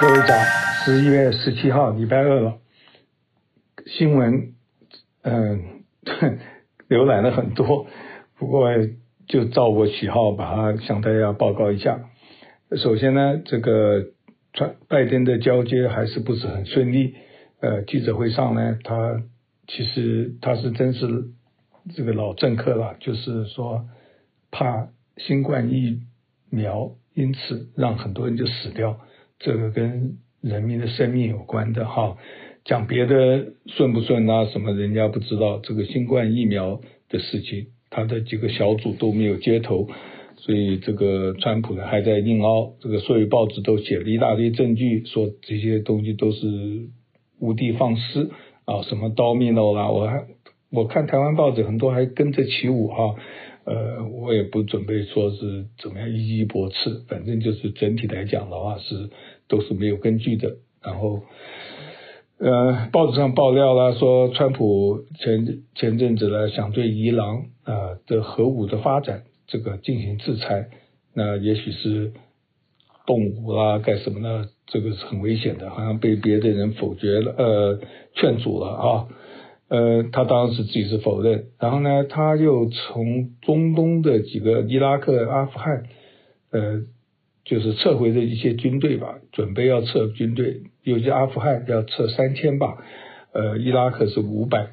各位早，十一月十七号，礼拜二了。新闻，嗯，浏览了很多，不过就照我喜好，把它向大家报告一下。首先呢，这个川拜登的交接还是不是很顺利。呃，记者会上呢，他其实他是真是这个老政客了，就是说怕新冠疫苗，因此让很多人就死掉。这个跟人民的生命有关的哈，讲别的顺不顺啊？什么人家不知道。这个新冠疫苗的事情，他的几个小组都没有接头，所以这个川普呢还在硬凹。这个所有报纸都写了一大堆证据，说这些东西都是无的放矢啊，什么 domino 啦，我还我看台湾报纸很多还跟着起舞哈。呃，我也不准备说是怎么样一一驳斥，反正就是整体来讲的话是都是没有根据的。然后，呃，报纸上爆料了，说川普前前阵子呢想对伊朗啊的核武的发展这个进行制裁，那也许是动武啦干什么呢？这个是很危险的，好像被别的人否决了，呃，劝阻了啊。呃，他当时自己是否认，然后呢，他又从中东的几个伊拉克、阿富汗，呃，就是撤回的一些军队吧，准备要撤军队，尤其阿富汗要撤三千吧，呃，伊拉克是五百，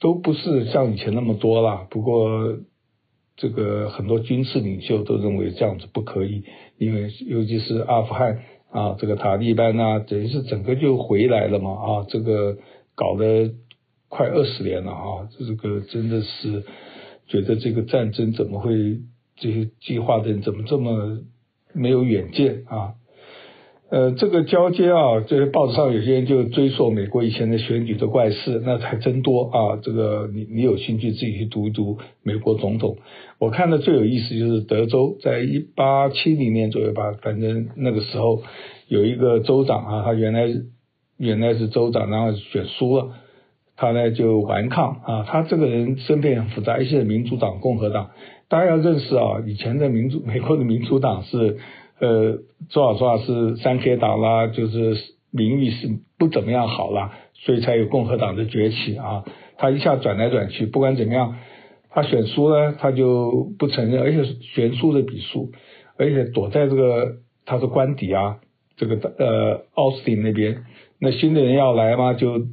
都不是像以前那么多了。不过，这个很多军事领袖都认为这样子不可以，因为尤其是阿富汗啊，这个塔利班呐，等于是整个就回来了嘛，啊，这个搞得。快二十年了啊！这个真的是觉得这个战争怎么会这些计划的人怎么这么没有远见啊？呃，这个交接啊，这些报纸上有些人就追溯美国以前的选举的怪事，那才真多啊！这个你你有兴趣自己去读一读美国总统。我看的最有意思就是德州，在一八七零年左右吧，反正那个时候有一个州长啊，他原来原来是州长，然后选输了。他呢就顽抗啊，他这个人身边很复杂，一些民主党、共和党，大家要认识啊。以前的民主，美国的民主党是呃，说老实话是三 K 党啦，就是名誉是不怎么样好啦，所以才有共和党的崛起啊。他一下转来转去，不管怎么样，他选输了他就不承认，而且悬殊的比数，而且躲在这个他的官邸啊，这个呃奥斯汀那边，那新的人要来嘛就。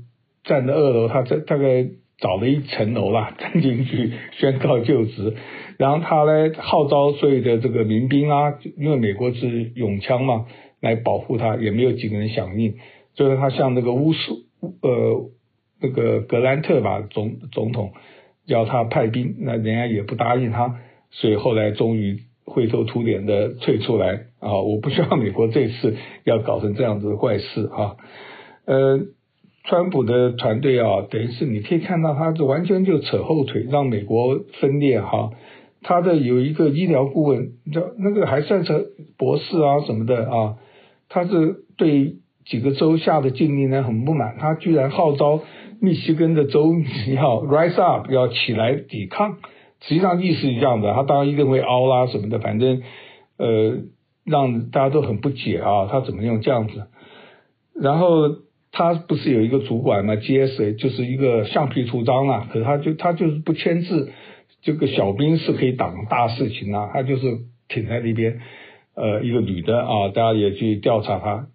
站在二楼，他在大概找了一层楼啦，站进去宣告就职，然后他呢号召所有的这个民兵啊，因为美国是拥枪嘛，来保护他，也没有几个人响应，最后他向那个乌苏呃那个格兰特吧总总统要他派兵，那人家也不答应他，所以后来终于灰头土脸的退出来啊！我不希望美国这次要搞成这样子的怪事啊，呃。川普的团队啊，等于是你可以看到，他是完全就扯后腿，让美国分裂哈。他的有一个医疗顾问，叫那个还算是博士啊什么的啊，他是对几个州下的禁令呢很不满，他居然号召密西根的州要 rise up，要起来抵抗。实际上意思是这样的，他当然一定会凹啦什么的，反正呃让大家都很不解啊，他怎么用这样子，然后。他不是有一个主管嘛？GSA 就是一个橡皮图章啊，可是他就他就是不签字，这个小兵是可以挡大事情啊，他就是挺在那边。呃，一个女的啊，大家也去调查他，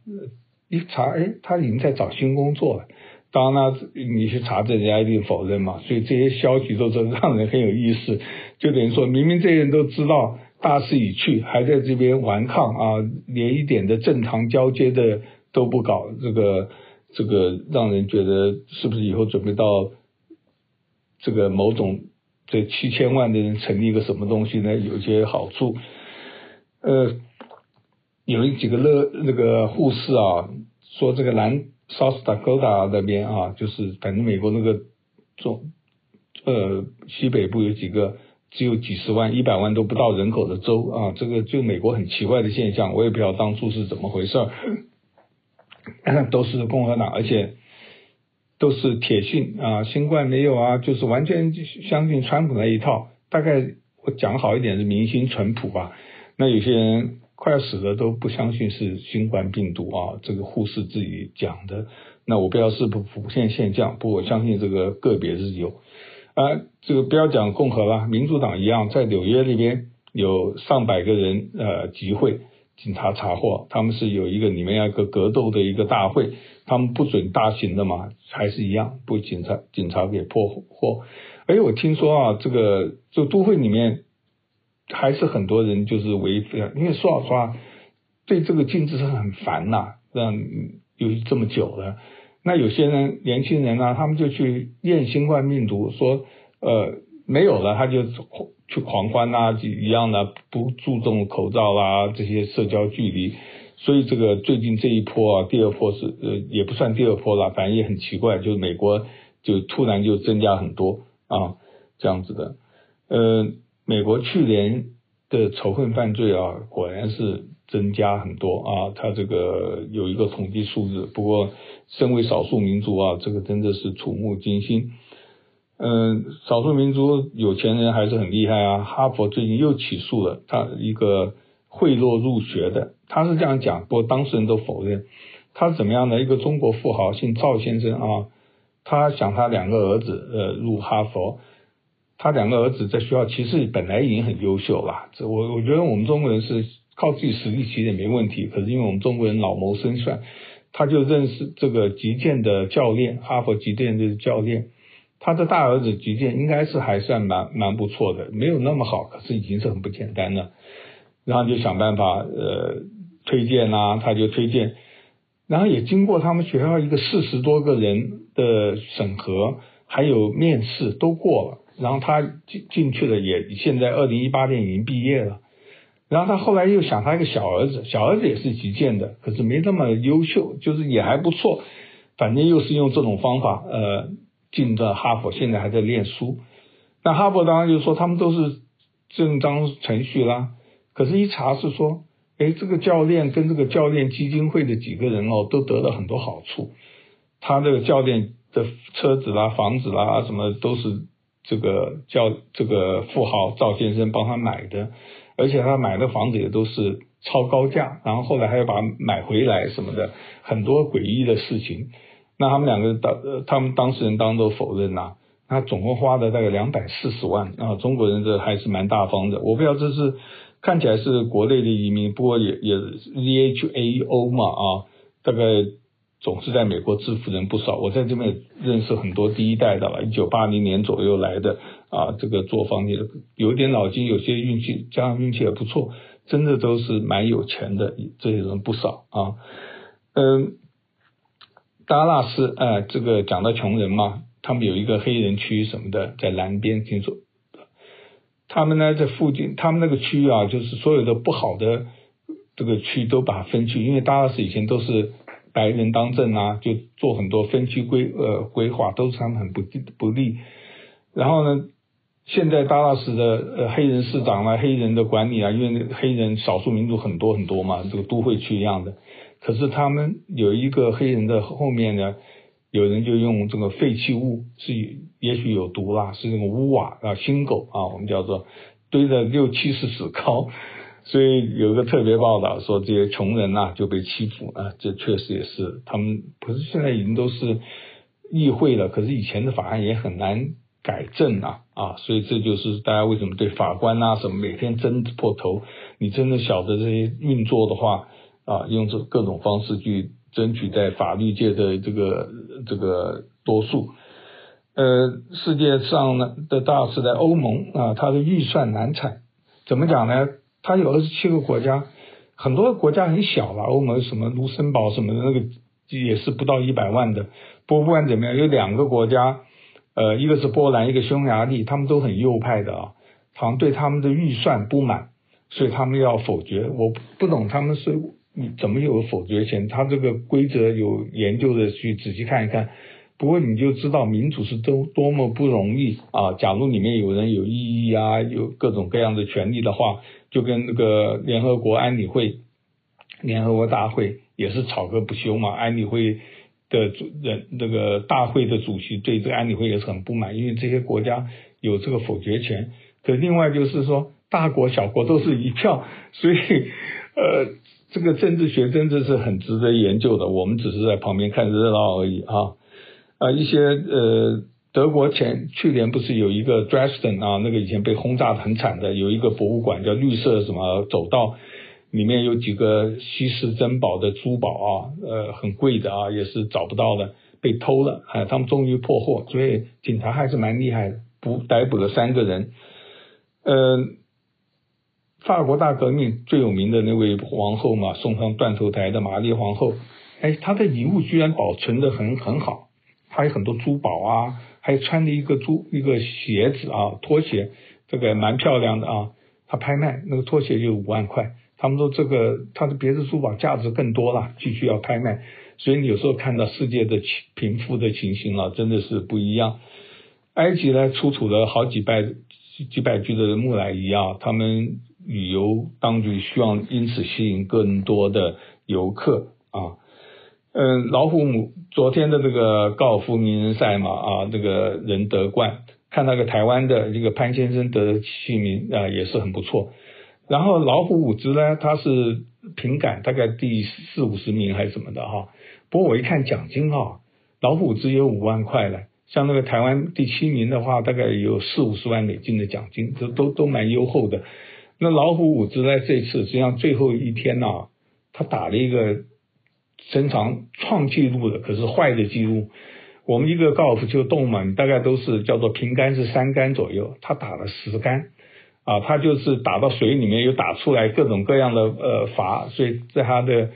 一查哎，他已经在找新工作了。当然了，你去查证，人家一定否认嘛。所以这些消息都是让人很有意思，就等于说明明这些人都知道大势已去，还在这边顽抗啊，连一点的正常交接的都不搞这个。这个让人觉得是不是以后准备到这个某种这七千万的人成立一个什么东西呢？有一些好处。呃，有一几个乐那个护士啊，说这个南 South Dakota 那边啊，就是反正美国那个中呃西北部有几个只有几十万、一百万都不到人口的州啊，这个就美国很奇怪的现象，我也不知道当初是怎么回事儿。都是共和党，而且都是铁信啊，新冠没有啊，就是完全相信川普那一套。大概我讲好一点是民心淳朴吧。那有些人快要死了都不相信是新冠病毒啊，这个护士自己讲的。那我不知道是不普遍现象，不过我相信这个个别是有。啊，这个不要讲共和了，民主党一样，在纽约那边有上百个人呃集会，警察查获，他们是有一个你们要一个格斗的一个大会，他们不准大型的嘛，还是一样，被警察警察给破获。哎，我听说啊，这个就都会里面还是很多人就是违法，因为说老实话，对这个禁止是很烦呐、啊，让有这么久了。那有些人年轻人呢、啊，他们就去验新冠病毒，说呃没有了，他就去狂欢啊，一样的不注重口罩啦、啊，这些社交距离。所以这个最近这一波啊，第二波是呃也不算第二波了，反正也很奇怪，就是美国就突然就增加很多啊这样子的。呃，美国去年的仇恨犯罪啊，果然是。增加很多啊，他这个有一个统计数字，不过身为少数民族啊，这个真的是触目惊心。嗯，少数民族有钱人还是很厉害啊。哈佛最近又起诉了他一个贿赂入学的，他是这样讲，不过当事人都否认。他是怎么样呢？一个中国富豪姓赵先生啊，他想他两个儿子呃入哈佛，他两个儿子在学校其实本来已经很优秀了。这我我觉得我们中国人是。靠自己实力其实也没问题，可是因为我们中国人老谋深算，他就认识这个击剑的教练，哈佛击剑的教练，他的大儿子击剑应该是还算蛮蛮不错的，没有那么好，可是已经是很不简单了。然后就想办法呃推荐啊，他就推荐，然后也经过他们学校一个四十多个人的审核，还有面试都过了，然后他进进去了，也现在二零一八年已经毕业了。然后他后来又想他一个小儿子，小儿子也是击剑的，可是没那么优秀，就是也还不错，反正又是用这种方法，呃，进的哈佛，现在还在念书。那哈佛当然就说他们都是正当程序啦，可是，一查是说，哎，这个教练跟这个教练基金会的几个人哦，都得了很多好处，他这个教练的车子啦、房子啦什么都是这个教这个富豪赵先生帮他买的。而且他买的房子也都是超高价，然后后来还要把买回来什么的，很多诡异的事情。那他们两个当，他们当事人当都否认呐。那总共花了大概两百四十万啊，中国人这还是蛮大方的。我不知道这是看起来是国内的移民，不过也也 ZHAO 嘛啊，大概。总是在美国致富人不少，我在这边认识很多第一代的了，一九八零年左右来的啊，这个做房地产有点脑筋，有些运气，加上运气也不错，真的都是蛮有钱的，这些人不少啊。嗯，达拉斯，哎，这个讲到穷人嘛，他们有一个黑人区什么的，在南边听说，他们呢在附近，他们那个区域啊，就是所有的不好的这个区都把它分区，因为达拉斯以前都是。白人当政啊，就做很多分区规呃规划，都是他们很不不利。然后呢，现在达拉斯的呃黑人市长啊，黑人的管理啊，因为黑人少数民族很多很多嘛，这个都会区一样的。可是他们有一个黑人的后面呢，有人就用这个废弃物是也许有毒啦，是那种屋瓦啊，新狗啊，我们叫做堆了六七十尺高。所以有个特别报道说，这些穷人呐、就被欺负啊，这确实也是他们不是现在已经都是议会了，可是以前的法案也很难改正啊啊，所以这就是大家为什么对法官啊什么每天争破头，你真的晓得这些运作的话啊，用这各种方式去争取在法律界的这个这个多数。呃，世界上呢的大是在欧盟啊，它的预算难产，怎么讲呢？它有二十七个国家，很多国家很小了，欧盟什么卢森堡什么的那个也是不到一百万的。不过不管怎么样，有两个国家，呃，一个是波兰，一个匈牙利，他们都很右派的啊，好像对他们的预算不满，所以他们要否决。我不懂他们是怎么有否决权？他这个规则有研究的去仔细看一看。不过你就知道民主是多多么不容易啊！假如里面有人有异议啊，有各种各样的权利的话，就跟那个联合国安理会、联合国大会也是吵个不休嘛。安理会的主人，那个大会的主席对这个安理会也是很不满，因为这些国家有这个否决权。可另外就是说，大国小国都是一票，所以呃，这个政治学真的是很值得研究的，我们只是在旁边看热闹而已啊啊，一些呃。德国前去年不是有一个 Dresden 啊，那个以前被轰炸的很惨的，有一个博物馆叫绿色什么走道，里面有几个稀世珍宝的珠宝啊，呃，很贵的啊，也是找不到的，被偷了，哎，他们终于破获，所以警察还是蛮厉害的，捕逮捕了三个人。呃，法国大革命最有名的那位皇后嘛，送上断头台的玛丽皇后，哎，她的遗物居然保存得很很好，还有很多珠宝啊。还有穿的一个珠一个鞋子啊，拖鞋，这个蛮漂亮的啊。他拍卖那个拖鞋就五万块，他们说这个他的别的珠宝价值更多了，继续要拍卖。所以你有时候看到世界的贫富的情形啊，真的是不一样。埃及呢，出土了好几百几百具的木乃伊啊，他们旅游当局希望因此吸引更多的游客啊。嗯，老虎母昨天的这个高尔夫名人赛嘛，啊，这个人得冠，看那个台湾的这个潘先生得的七名啊，也是很不错。然后老虎伍兹呢，他是平杆大概第四五十名还是什么的哈。不过我一看奖金哈，老虎伍兹有五万块了，像那个台湾第七名的话，大概有四五十万美金的奖金，这都都蛮优厚的。那老虎伍兹呢，这次实际上最后一天呐，他打了一个。经常创纪录的，可是坏的纪录。我们一个高尔夫球洞嘛，大概都是叫做平杆是三杆左右，他打了十杆啊，他就是打到水里面又打出来各种各样的呃罚，所以在他的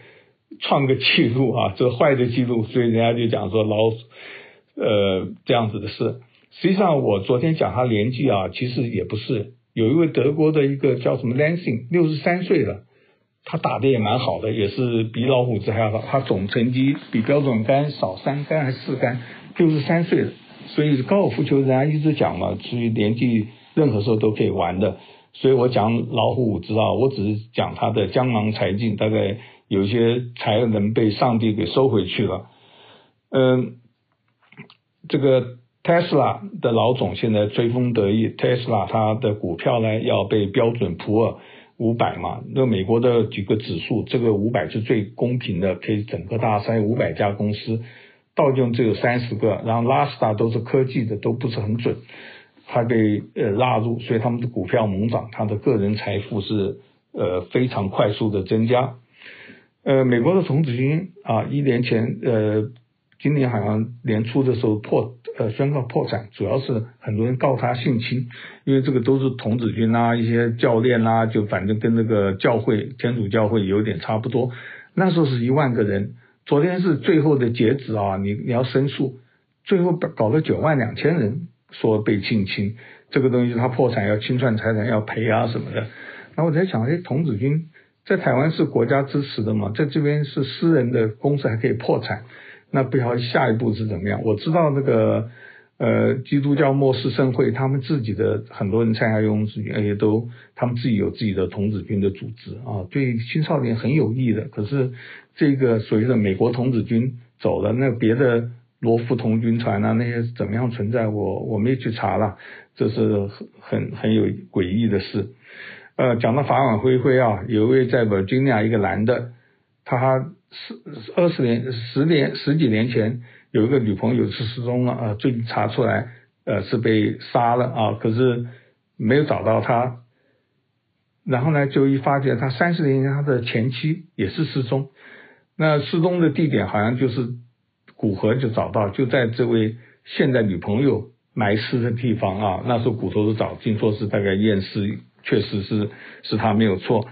创个纪录啊，这个坏的记录，所以人家就讲说老呃这样子的事。实际上我昨天讲他年纪啊，其实也不是，有一位德国的一个叫什么 Lansing，六十三岁了。他打的也蛮好的，也是比老虎子还要好。他总成绩比标准杆少三杆还是四杆，六十三岁了。所以高尔夫球人家一直讲嘛，至于年纪任何时候都可以玩的。所以我讲老虎伍兹啊，我只是讲他的江郎才尽，大概有些才能被上帝给收回去了。嗯，这个特斯拉的老总现在追风得意，特斯拉他的股票呢要被标准普尔。五百嘛，那美国的几个指数，这个五百是最公平的，可以整个大筛五百家公司，道琼只有三十个，然后拉斯达都是科技的，都不是很准，还被呃纳入，所以他们的股票猛涨，他的个人财富是呃非常快速的增加，呃，美国的童子军啊，一年前呃。今年好像年初的时候破呃宣告破产，主要是很多人告他性侵，因为这个都是童子军啊，一些教练啊，就反正跟那个教会天主教会有点差不多。那时候是一万个人，昨天是最后的截止啊，你你要申诉，最后搞了九万两千人说被性侵，这个东西他破产要清算财产要赔啊什么的。然后我在想，哎，童子军在台湾是国家支持的嘛，在这边是私人的公司还可以破产。那不晓得下一步是怎么样？我知道那个呃，基督教末世圣会他们自己的很多人参加童子军，也都他们自己有自己的童子军的组织啊，对青少年很有益的。可是这个所谓的美国童子军走了，那别的罗浮童军团啊那些怎么样存在？我我没去查了，这是很很很有诡异的事。呃，讲到法网恢恢啊，有一位在 Virginia 一个男的，他。十二十年、十年、十几年前，有一个女朋友是失踪了啊，最近查出来，呃，是被杀了啊，可是没有找到他。然后呢，就一发觉他三十年前他的前妻也是失踪，那失踪的地点好像就是骨骸就找到，就在这位现在女朋友埋尸的地方啊。那时候骨头都找听，说是大概验尸，确实是是他没有错。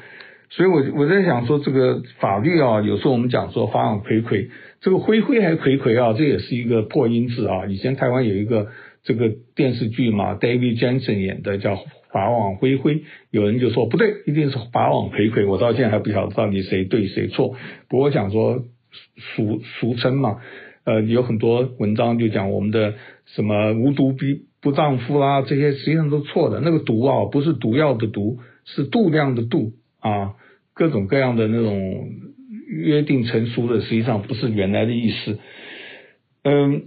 所以我，我在想说，这个法律啊，有时候我们讲说法网恢恢，这个恢恢还恢恢啊，这也是一个破音字啊。以前台湾有一个这个电视剧嘛，David Jensen 演的叫《法网恢恢》，有人就说不对，一定是法网恢恢。我到现在还不晓得到底谁对谁错。不过我讲说俗俗称嘛，呃，有很多文章就讲我们的什么无毒不不丈夫啦，这些实际上都错的。那个毒啊，不是毒药的毒，是度量的度啊。各种各样的那种约定成书的，实际上不是原来的意思。嗯，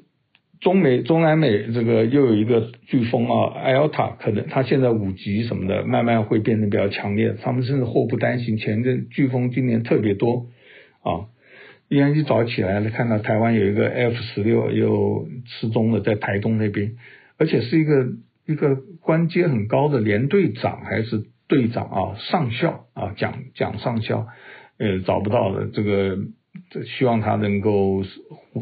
中美、中南美这个又有一个飓风啊，Alta 可能它现在五级什么的，慢慢会变得比较强烈。他们甚至祸不单行，前阵飓风今年特别多啊。今天一早起来了，看到台湾有一个 F 十六又失踪了，在台东那边，而且是一个一个官阶很高的连队长还是队长啊，上校啊，蒋蒋上校，呃，找不到了，这个希望他能够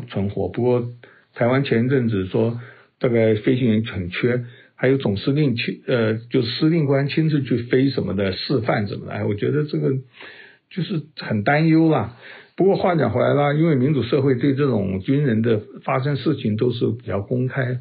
存活。不过。台湾前一阵子说，大概飞行员很缺，还有总司令亲呃，就司令官亲自去飞什么的示范什么的，哎，我觉得这个就是很担忧啦。不过话讲回来啦，因为民主社会对这种军人的发生事情都是比较公开。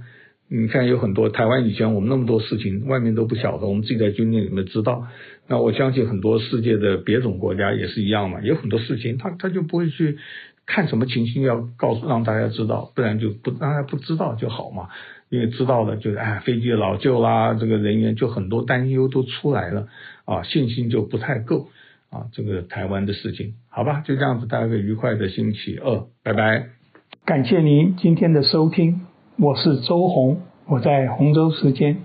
你看有很多台湾以前我们那么多事情，外面都不晓得，我们自己在军队里面知道。那我相信很多世界的别种国家也是一样嘛，有很多事情他他就不会去。看什么情形要告诉让大家知道，不然就不大家不知道就好嘛。因为知道了就是哎，飞机老旧啦，这个人员就很多担忧都出来了啊，信心就不太够啊。这个台湾的事情，好吧，就这样子，大家个愉快的星期二，拜拜。感谢您今天的收听，我是周红，我在洪州时间。